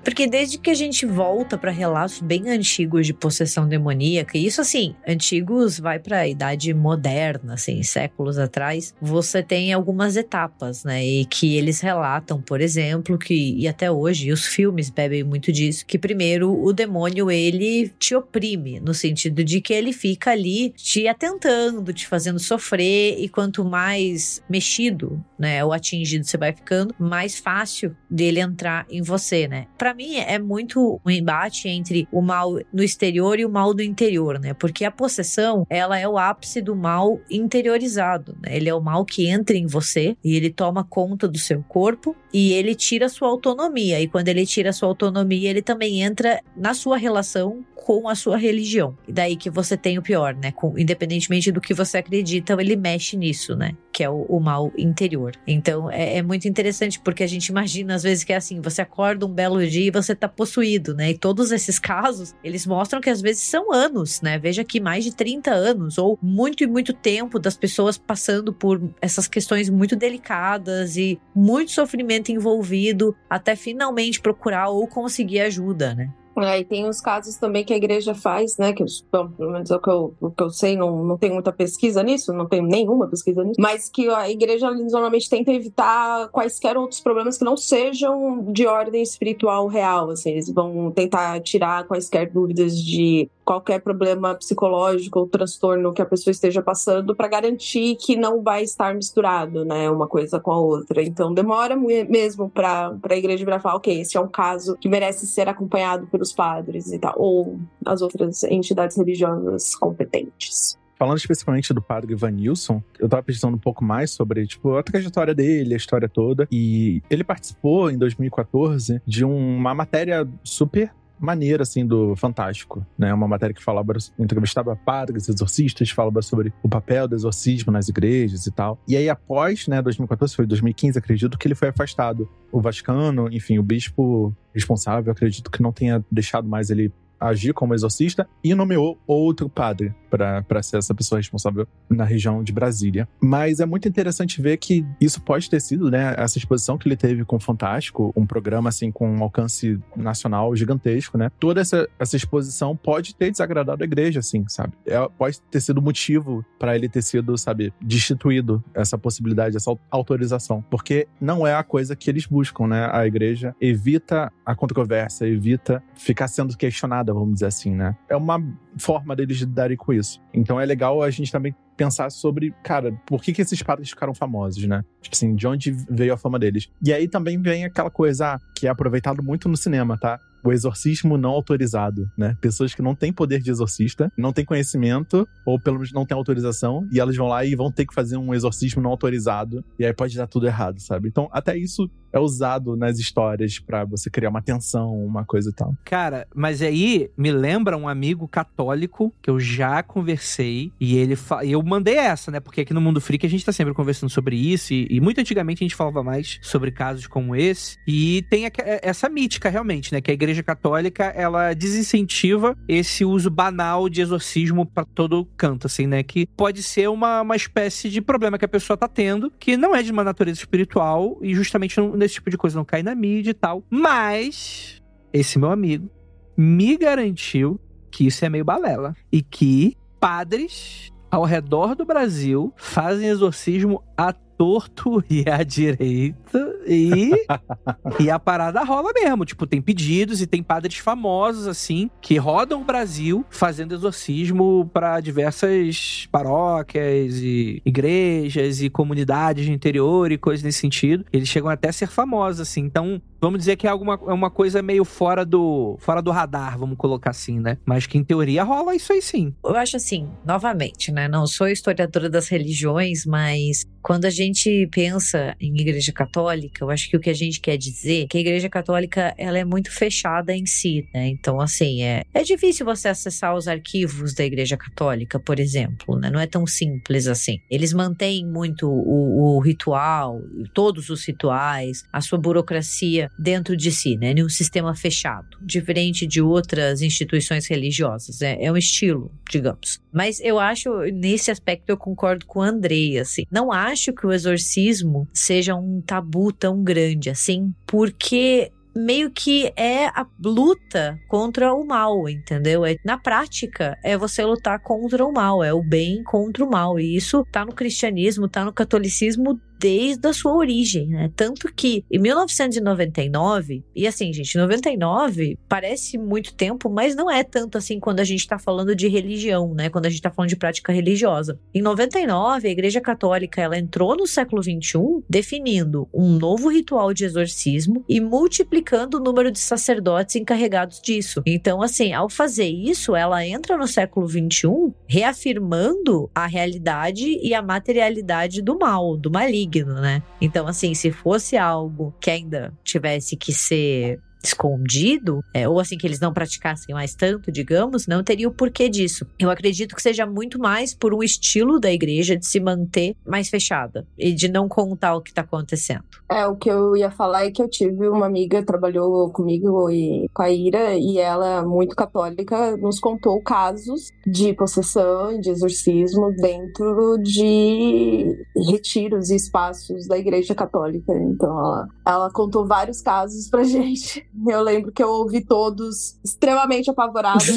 Porque desde que a gente volta para relatos bem antigos de possessão demoníaca, isso assim, antigos vai para a idade moderna, assim, séculos atrás, você tem algumas etapas, né? E que eles relatam, por exemplo, que e até hoje os filmes bebem muito disso, que primeiro o demônio ele te oprime no sentido de que ele fica ali te atentando, te fazendo sofrer e quanto mais mexido, né, ou atingido você vai ficando, mais fácil dele entrar em você, né? Para mim é muito um embate entre o mal no exterior e o mal do interior, né? Porque a possessão, ela é o ápice do mal interiorizado, né? Ele é o mal que entra em você e ele toma conta do seu corpo e ele tira sua autonomia. E quando ele tira sua autonomia, ele também entra na sua relação com a sua religião. E daí que você tem o pior, né? Com, independentemente do que você acredita, ele mexe nisso, né? Que é o, o mal interior. Então é, é, muito interessante porque a gente imagina às vezes que é assim: você acorda um belo dia e você tá possuído, né? E todos esses casos, eles mostram que às vezes são anos, né? Veja aqui mais de 30 anos ou muito e muito tempo das pessoas passando por essas questões muito delicadas e muito sofrimento envolvido até finalmente procurar ou conseguir ajuda, né? É, e tem os casos também que a igreja faz, né? Que bom, pelo menos é o que eu, o que eu sei, não, não tem muita pesquisa nisso, não tem nenhuma pesquisa nisso, mas que a igreja normalmente tenta evitar quaisquer outros problemas que não sejam de ordem espiritual real. Assim, eles vão tentar tirar quaisquer dúvidas de qualquer problema psicológico ou transtorno que a pessoa esteja passando para garantir que não vai estar misturado, né, uma coisa com a outra. Então demora mesmo para a igreja virar falar, ok, esse é um caso que merece ser acompanhado por outros padres e tal, ou as outras entidades religiosas competentes. Falando especificamente do padre Vanilson, eu tava pesquisando um pouco mais sobre, tipo, a trajetória dele, a história toda. E ele participou, em 2014, de uma matéria super maneira, assim, do Fantástico, né? Uma matéria que falava, entrevistava padres, exorcistas, falava sobre o papel do exorcismo nas igrejas e tal. E aí, após, né, 2014, foi 2015, acredito que ele foi afastado. O Vaticano, enfim, o bispo responsável, acredito que não tenha deixado mais ele agir como exorcista e nomeou outro padre para ser essa pessoa responsável na região de Brasília. Mas é muito interessante ver que isso pode ter sido, né, essa exposição que ele teve com o Fantástico, um programa assim com um alcance nacional gigantesco, né? Toda essa, essa exposição pode ter desagradado a igreja, assim, sabe? É, pode ter sido motivo para ele ter sido, sabe, destituído essa possibilidade, essa autorização, porque não é a coisa que eles buscam, né? A igreja evita a controvérsia, evita ficar sendo questionada, vamos dizer assim, né? É uma forma deles lidarem com isso. Então é legal a gente também pensar sobre, cara, por que, que esses padres ficaram famosos, né? Tipo assim, de onde veio a fama deles. E aí também vem aquela coisa que é aproveitado muito no cinema, tá? O exorcismo não autorizado, né? Pessoas que não têm poder de exorcista, não têm conhecimento, ou pelo menos não têm autorização, e elas vão lá e vão ter que fazer um exorcismo não autorizado, e aí pode dar tudo errado, sabe? Então, até isso é usado nas histórias para você criar uma tensão, uma coisa e tal. Cara, mas aí me lembra um amigo católico que eu já conversei e ele fa... eu mandei essa, né? Porque aqui no Mundo Freak a gente tá sempre conversando sobre isso e, e muito antigamente a gente falava mais sobre casos como esse e tem a... essa mítica realmente, né? Que a Igreja Católica ela desincentiva esse uso banal de exorcismo para todo canto, assim, né? Que pode ser uma, uma espécie de problema que a pessoa tá tendo, que não é de uma natureza espiritual e justamente esse tipo de coisa não cai na mídia e tal. Mas esse meu amigo me garantiu que isso é meio balela e que padres ao redor do Brasil fazem exorcismo a torto e à direita e, e a parada rola mesmo. Tipo, tem pedidos e tem padres famosos, assim, que rodam o Brasil fazendo exorcismo para diversas paróquias e igrejas e comunidades de interior e coisas nesse sentido. Eles chegam até a ser famosos, assim. Então, vamos dizer que é alguma, é uma coisa meio fora do, fora do radar, vamos colocar assim, né? Mas que em teoria rola isso aí sim. Eu acho assim, novamente, né? Não sou historiadora das religiões, mas quando a gente pensa em igreja católica, eu acho que o que a gente quer dizer é que a igreja católica ela é muito fechada em si, né? Então, assim, é, é difícil você acessar os arquivos da igreja católica, por exemplo, né? Não é tão simples assim. Eles mantêm muito o, o ritual, todos os rituais, a sua burocracia dentro de si, né? Em um sistema fechado, diferente de outras instituições religiosas. É, é um estilo, digamos. Mas eu acho, nesse aspecto, eu concordo com o Andrei, assim. Não acho que o exorcismo seja um tabu tão grande assim, porque meio que é a luta contra o mal, entendeu? É, na prática, é você lutar contra o mal, é o bem contra o mal. E isso tá no cristianismo, tá no catolicismo desde a sua origem, né? Tanto que em 1999, e assim, gente, 99 parece muito tempo, mas não é tanto assim quando a gente tá falando de religião, né? Quando a gente tá falando de prática religiosa. Em 99, a Igreja Católica ela entrou no século 21 definindo um novo ritual de exorcismo e multiplicando o número de sacerdotes encarregados disso. Então, assim, ao fazer isso, ela entra no século 21 reafirmando a realidade e a materialidade do mal, do maligno né? Então, assim, se fosse algo que ainda tivesse que ser escondido, é, ou assim que eles não praticassem mais tanto, digamos, não teria o porquê disso. Eu acredito que seja muito mais por um estilo da igreja de se manter mais fechada e de não contar o que está acontecendo. É, o que eu ia falar é que eu tive uma amiga que trabalhou comigo e com a Ira, e ela, muito católica, nos contou casos de possessão, de exorcismo dentro de retiros e espaços da igreja católica. Então, ela, ela contou vários casos pra gente. Eu lembro que eu ouvi todos extremamente apavorados.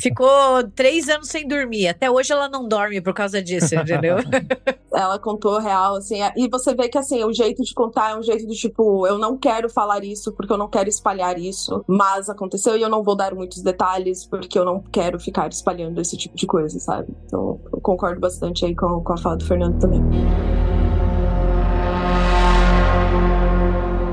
Ficou três anos sem dormir. Até hoje ela não dorme por causa disso, entendeu? ela contou real, assim. E você vê que, assim, o jeito de contar é um jeito do tipo, eu não quero falar isso porque eu não quero espalhar isso, mas aconteceu e eu não vou dar muitos detalhes porque eu não quero ficar espalhando esse tipo de coisa, sabe? Então, eu concordo bastante aí com, com a fala do Fernando também.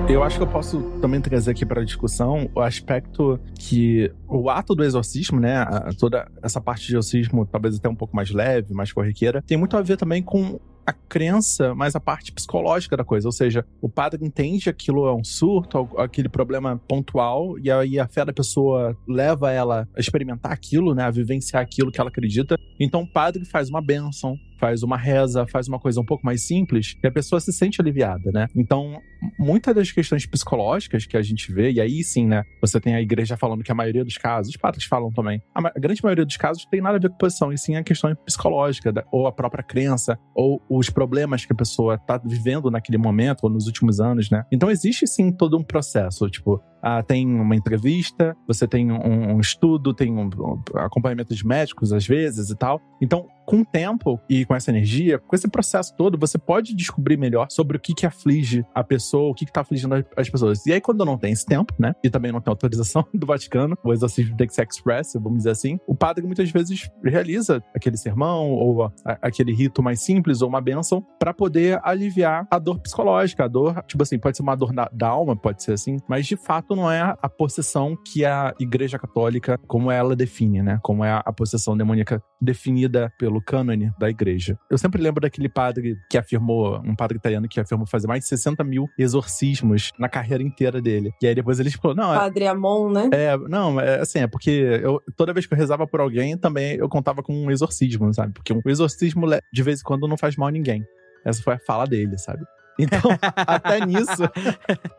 Eu acho que eu posso também trazer aqui para a discussão o aspecto que o ato do exorcismo, né, toda essa parte de exorcismo, talvez até um pouco mais leve, mais corriqueira, tem muito a ver também com a crença, mas a parte psicológica da coisa. Ou seja, o padre entende aquilo é um surto, aquele problema pontual, e aí a fé da pessoa leva ela a experimentar aquilo, né? A vivenciar aquilo que ela acredita. Então o padre faz uma bênção, faz uma reza, faz uma coisa um pouco mais simples, e a pessoa se sente aliviada, né? Então, muitas das questões psicológicas que a gente vê, e aí sim, né? Você tem a igreja falando que a maioria dos casos, os padres falam também, a, grande maioria dos casos tem nada a ver com posição, e sim a questão psicológica, ou a própria crença, ou os problemas que a pessoa tá vivendo naquele momento, ou nos últimos anos, né? Então, existe sim todo um processo, tipo, ah, tem uma entrevista, você tem um, um estudo, tem um, um, acompanhamento de médicos às vezes e tal. Então, com o tempo e com essa energia, com esse processo todo, você pode descobrir melhor sobre o que que aflige a pessoa, o que que tá afligindo as pessoas. E aí, quando não tem esse tempo, né, e também não tem autorização do Vaticano, o exorcismo tem que ser express, vamos dizer assim, o padre muitas vezes realiza aquele sermão ou a, a, aquele rito mais simples ou uma bênção para poder aliviar a dor psicológica, a dor, tipo assim, pode ser uma dor da, da alma, pode ser assim, mas de fato não é a possessão que a Igreja Católica, como ela define, né? Como é a possessão demoníaca definida pelo cânone da Igreja. Eu sempre lembro daquele padre que afirmou, um padre italiano que afirmou fazer mais de 60 mil exorcismos na carreira inteira dele. E aí depois ele falou, não... É padre Amon, né? É, não, é assim, é porque eu, toda vez que eu rezava por alguém, também eu contava com um exorcismo, sabe? Porque um exorcismo, de vez em quando, não faz mal a ninguém. Essa foi a fala dele, sabe? Então, até nisso,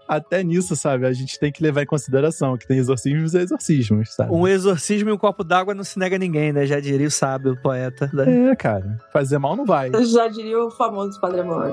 até nisso, sabe, a gente tem que levar em consideração que tem exorcismos e exorcismos, sabe? Um exorcismo e um copo d'água não se nega a ninguém, né? Já diria o sábio, o poeta. Né? É, cara. Fazer mal não vai. Já diria o famoso Padre Amor.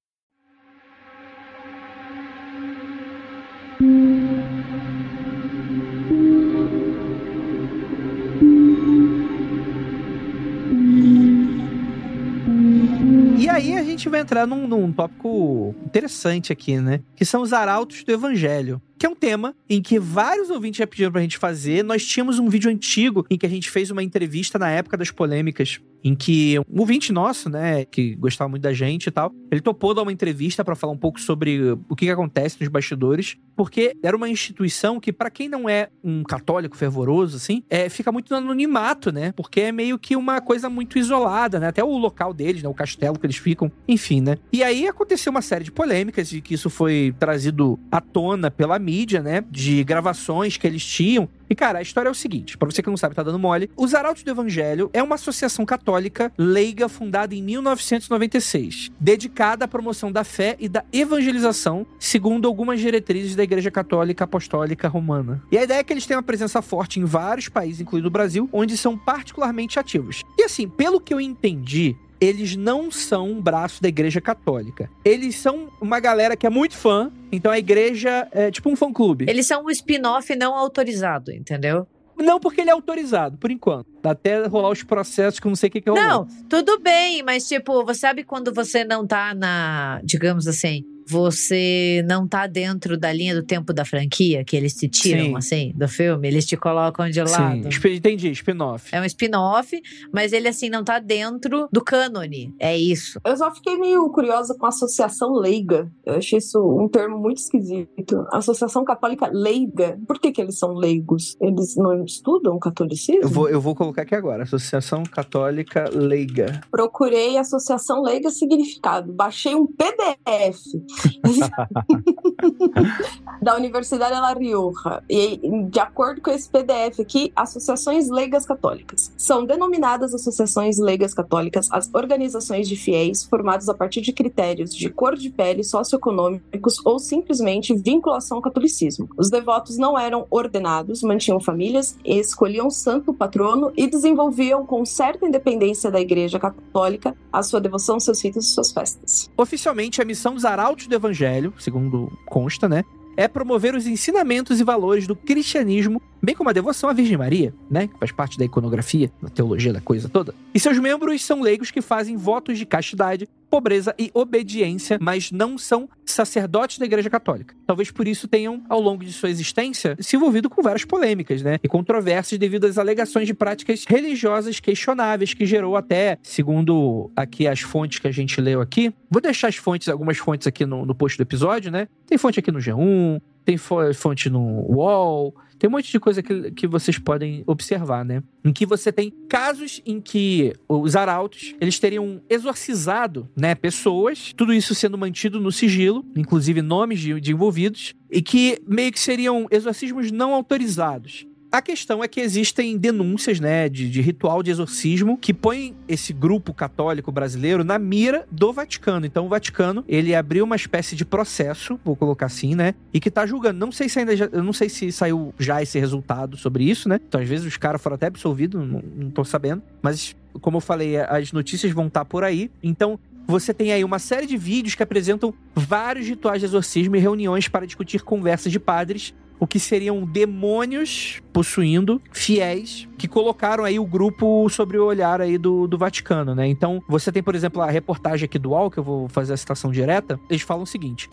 E aí a gente vai entrar num, num tópico interessante aqui, né? Que são os arautos do evangelho que é um tema em que vários ouvintes já pediram pra gente fazer. Nós tínhamos um vídeo antigo em que a gente fez uma entrevista na época das polêmicas, em que um ouvinte nosso, né, que gostava muito da gente e tal, ele topou dar uma entrevista para falar um pouco sobre o que, que acontece nos bastidores, porque era uma instituição que, para quem não é um católico fervoroso, assim, é, fica muito no anonimato, né? Porque é meio que uma coisa muito isolada, né? Até o local deles, né? O castelo que eles ficam, enfim, né? E aí aconteceu uma série de polêmicas e que isso foi trazido à tona pela mídia mídia, né? De gravações que eles tinham. E, cara, a história é o seguinte: para você que não sabe, tá dando mole. Os Arautos do Evangelho é uma associação católica leiga fundada em 1996, dedicada à promoção da fé e da evangelização, segundo algumas diretrizes da Igreja Católica Apostólica Romana. E a ideia é que eles têm uma presença forte em vários países, incluindo o Brasil, onde são particularmente ativos. E assim, pelo que eu entendi, eles não são um braço da igreja católica. Eles são uma galera que é muito fã, então a igreja é tipo um fã-clube. Eles são um spin-off não autorizado, entendeu? Não, porque ele é autorizado, por enquanto. Até rolar os processos que eu não sei o que, que é Não, tudo bem, mas tipo, você sabe quando você não tá na, digamos assim, você não tá dentro da linha do tempo da franquia, que eles te tiram, Sim. assim, do filme, eles te colocam de lado. Sim. Entendi, spin-off. É um spin-off, mas ele, assim, não tá dentro do cânone. É isso. Eu só fiquei meio curiosa com a associação leiga. Eu achei isso um termo muito esquisito. Associação Católica Leiga. Por que, que eles são leigos? Eles não estudam catolicismo? Eu vou, eu vou colocar aqui agora. Associação Católica Leiga. Procurei Associação Leiga Significado. Baixei um PDF da Universidade La Rioja. E, de acordo com esse PDF aqui, associações leigas católicas. São denominadas associações leigas católicas as organizações de fiéis formadas a partir de critérios de cor de pele, socioeconômicos ou simplesmente vinculação ao catolicismo. Os devotos não eram ordenados, mantinham famílias, escolhiam santo patrono e desenvolviam com certa independência da Igreja Católica a sua devoção, seus ritos e suas festas. Oficialmente, a missão dos arautos do Evangelho, segundo consta, né, é promover os ensinamentos e valores do cristianismo, bem como a devoção à Virgem Maria, né, que faz parte da iconografia, da teologia da coisa toda. E seus membros são leigos que fazem votos de castidade, pobreza e obediência, mas não são sacerdotes da Igreja Católica. Talvez por isso tenham, ao longo de sua existência, se envolvido com várias polêmicas, né, e controvérsias devido às alegações de práticas religiosas questionáveis que gerou até, segundo aqui as fontes que a gente leu aqui, vou deixar as fontes, algumas fontes aqui no, no post do episódio, né? Tem fonte aqui no G1, tem fonte no UOL, tem um monte de coisa que, que vocês podem observar, né? Em que você tem casos em que os arautos, eles teriam exorcizado, né, pessoas, tudo isso sendo mantido no sigilo, inclusive nomes de, de envolvidos, e que meio que seriam exorcismos não autorizados. A questão é que existem denúncias, né, de, de, ritual de exorcismo que põem esse grupo católico brasileiro na mira do Vaticano. Então, o Vaticano, ele abriu uma espécie de processo, vou colocar assim, né, e que tá julgando. Não sei se ainda já, eu não sei se saiu já esse resultado sobre isso, né? Então, às vezes os caras foram até absolvidos, não, não tô sabendo, mas como eu falei, as notícias vão estar tá por aí. Então, você tem aí uma série de vídeos que apresentam vários rituais de exorcismo e reuniões para discutir conversas de padres o que seriam demônios possuindo fiéis que colocaram aí o grupo sobre o olhar aí do, do Vaticano, né? Então, você tem, por exemplo, a reportagem aqui do UOL, que eu vou fazer a citação direta, eles falam o seguinte.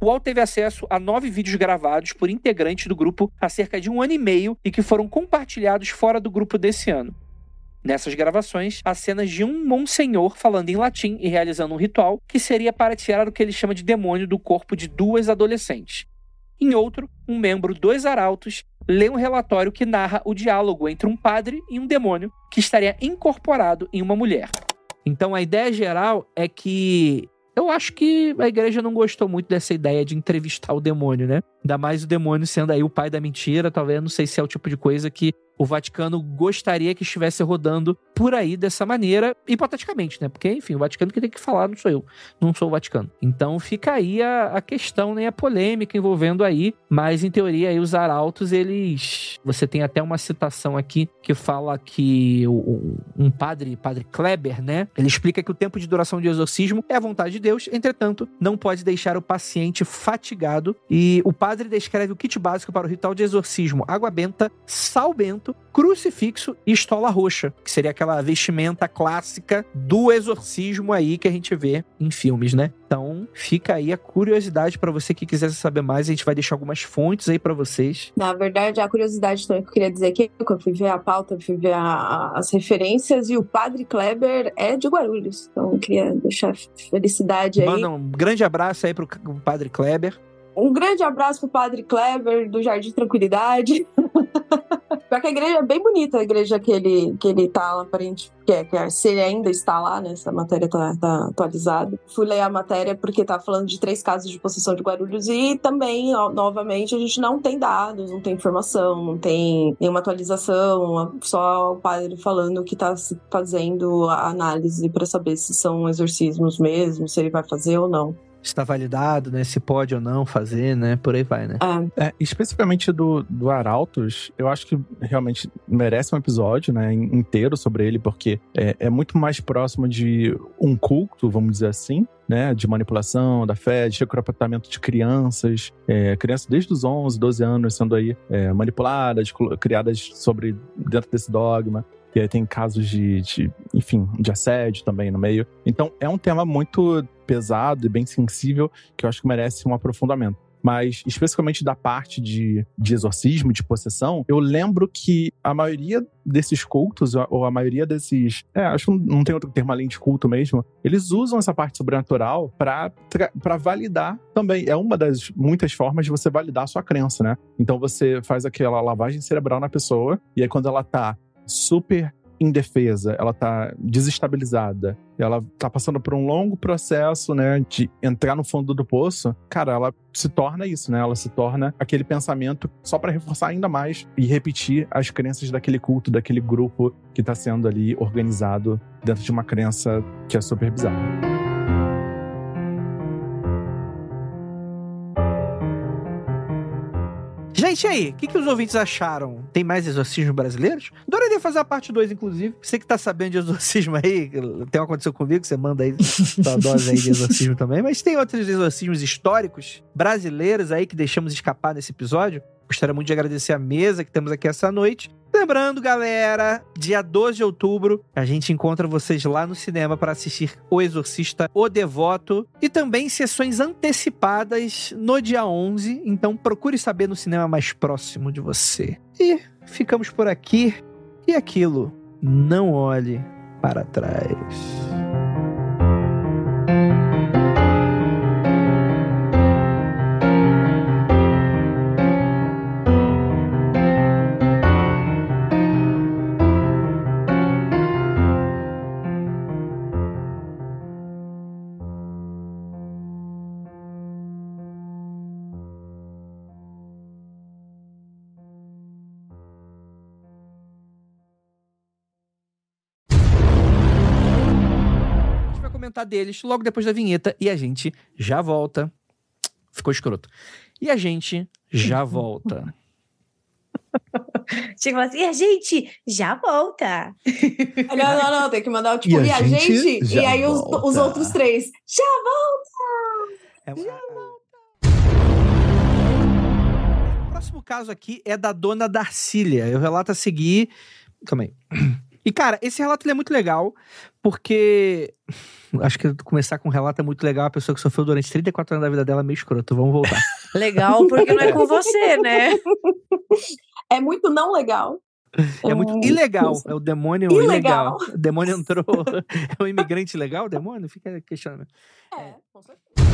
O UOL teve acesso a nove vídeos gravados por integrantes do grupo há cerca de um ano e meio e que foram compartilhados fora do grupo desse ano. Nessas gravações, há cenas de um monsenhor falando em latim e realizando um ritual que seria para tirar o que ele chama de demônio do corpo de duas adolescentes. Em outro, um membro dos arautos lê um relatório que narra o diálogo entre um padre e um demônio que estaria incorporado em uma mulher. Então a ideia geral é que eu acho que a igreja não gostou muito dessa ideia de entrevistar o demônio, né? Ainda mais o demônio sendo aí o pai da mentira, talvez não sei se é o tipo de coisa que o Vaticano gostaria que estivesse rodando por aí dessa maneira, hipoteticamente, né? Porque, enfim, o Vaticano que tem que falar, não sou eu, não sou o Vaticano. Então fica aí a, a questão, né? A polêmica envolvendo aí, mas em teoria aí os arautos, eles. Você tem até uma citação aqui que fala que um padre, padre Kleber, né? Ele explica que o tempo de duração de exorcismo é a vontade de Deus, entretanto, não pode deixar o paciente fatigado. E o padre descreve o kit básico para o ritual de exorcismo: água benta, sal bento crucifixo e estola roxa, que seria aquela vestimenta clássica do exorcismo aí que a gente vê em filmes, né? Então, fica aí a curiosidade para você que quiser saber mais, a gente vai deixar algumas fontes aí para vocês. Na verdade, a curiosidade também que eu queria dizer aqui, que eu fui ver a pauta, fui ver a, as referências e o Padre Kleber é de Guarulhos. Então, eu queria deixar felicidade aí. Manda um grande abraço aí pro Padre Kleber. Um grande abraço pro Padre Kleber do Jardim Tranquilidade. Porque a igreja é bem bonita, a igreja que ele, que ele tá lá, aparente, que, é, que é, se ele ainda está lá, né? Essa matéria tá, tá atualizada. Fui ler a matéria porque tá falando de três casos de possessão de Guarulhos e também, ó, novamente, a gente não tem dados, não tem informação, não tem nenhuma atualização, só o padre falando que tá fazendo a análise para saber se são exorcismos mesmo, se ele vai fazer ou não está validado, né? Se pode ou não fazer, né? Por aí vai, né? É, especificamente do, do Arautos, eu acho que realmente merece um episódio, né? Inteiro sobre ele, porque é, é muito mais próximo de um culto, vamos dizer assim, né, de manipulação da fé, de recrutamento de crianças, é, crianças desde os 11, 12 anos sendo aí é, manipuladas, criadas sobre dentro desse dogma. E aí tem casos de, de, enfim, de assédio também no meio. Então é um tema muito pesado e bem sensível que eu acho que merece um aprofundamento mas especificamente da parte de, de exorcismo, de possessão, eu lembro que a maioria desses cultos, ou a maioria desses. É, acho que não tem outro termo além de culto mesmo, eles usam essa parte sobrenatural para validar também. É uma das muitas formas de você validar a sua crença, né? Então você faz aquela lavagem cerebral na pessoa, e aí quando ela tá super indefesa, ela tá desestabilizada, ela tá passando por um longo processo, né, de entrar no fundo do poço, cara, ela se torna isso, né? Ela se torna aquele pensamento só para reforçar ainda mais e repetir as crenças daquele culto, daquele grupo que tá sendo ali organizado dentro de uma crença que é super bizarra. Gente, e aí? O que, que os ouvintes acharam? Tem mais exorcismos brasileiros? Adoraria fazer a parte 2, inclusive. Você que tá sabendo de exorcismo aí, tem uma aconteceu comigo, você manda aí sua dose aí de exorcismo também. Mas tem outros exorcismos históricos brasileiros aí que deixamos escapar nesse episódio. Gostaria muito de agradecer a mesa que temos aqui essa noite. Lembrando, galera, dia 12 de outubro, a gente encontra vocês lá no cinema para assistir O Exorcista, O Devoto e também sessões antecipadas no dia 11. Então procure saber no cinema mais próximo de você. E ficamos por aqui. E aquilo, não olhe para trás. Comentar deles logo depois da vinheta e a gente já volta. Ficou escroto. E a gente já volta. Chega assim, e a gente já volta. Não, não, não, tem que mandar tipo, e a, e a gente, gente e aí os, os, outros três, já volta! É, já volta! O próximo caso aqui é da dona Darcília. Eu relato a seguir. Calma aí. E, cara, esse relato é muito legal, porque. Acho que começar com um relato é muito legal. A pessoa que sofreu durante 34 anos da vida dela é meio escroto. Vamos voltar. legal, porque não é com você, né? É muito não legal. É muito hum, ilegal. É o demônio ilegal. ilegal. O demônio entrou. É um imigrante legal, o demônio? Fica questionando. É, com certeza.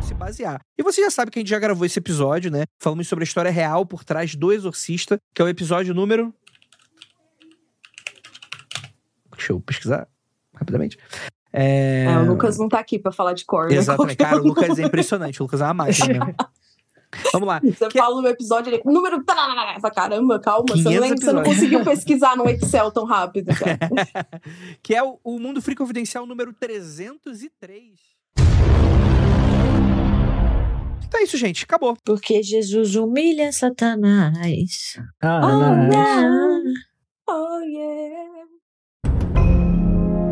Se basear. E você já sabe que a gente já gravou esse episódio, né? Falamos sobre a história real por trás do Exorcista, que é o episódio número Deixa eu pesquisar rapidamente. É... é... o Lucas não tá aqui pra falar de cor. Né? Exatamente. Cara, o Lucas é impressionante. O Lucas é uma máquina mesmo. Vamos lá. Você que... fala no episódio ali, número. Essa caramba, calma. Você não, você não, conseguiu pesquisar no Excel tão rápido, cara. que é o, o Mundo Free Confidencial número 303. Então é isso, gente. Acabou. Porque Jesus humilha Satanás. Ah, oh, não. Oh, yeah.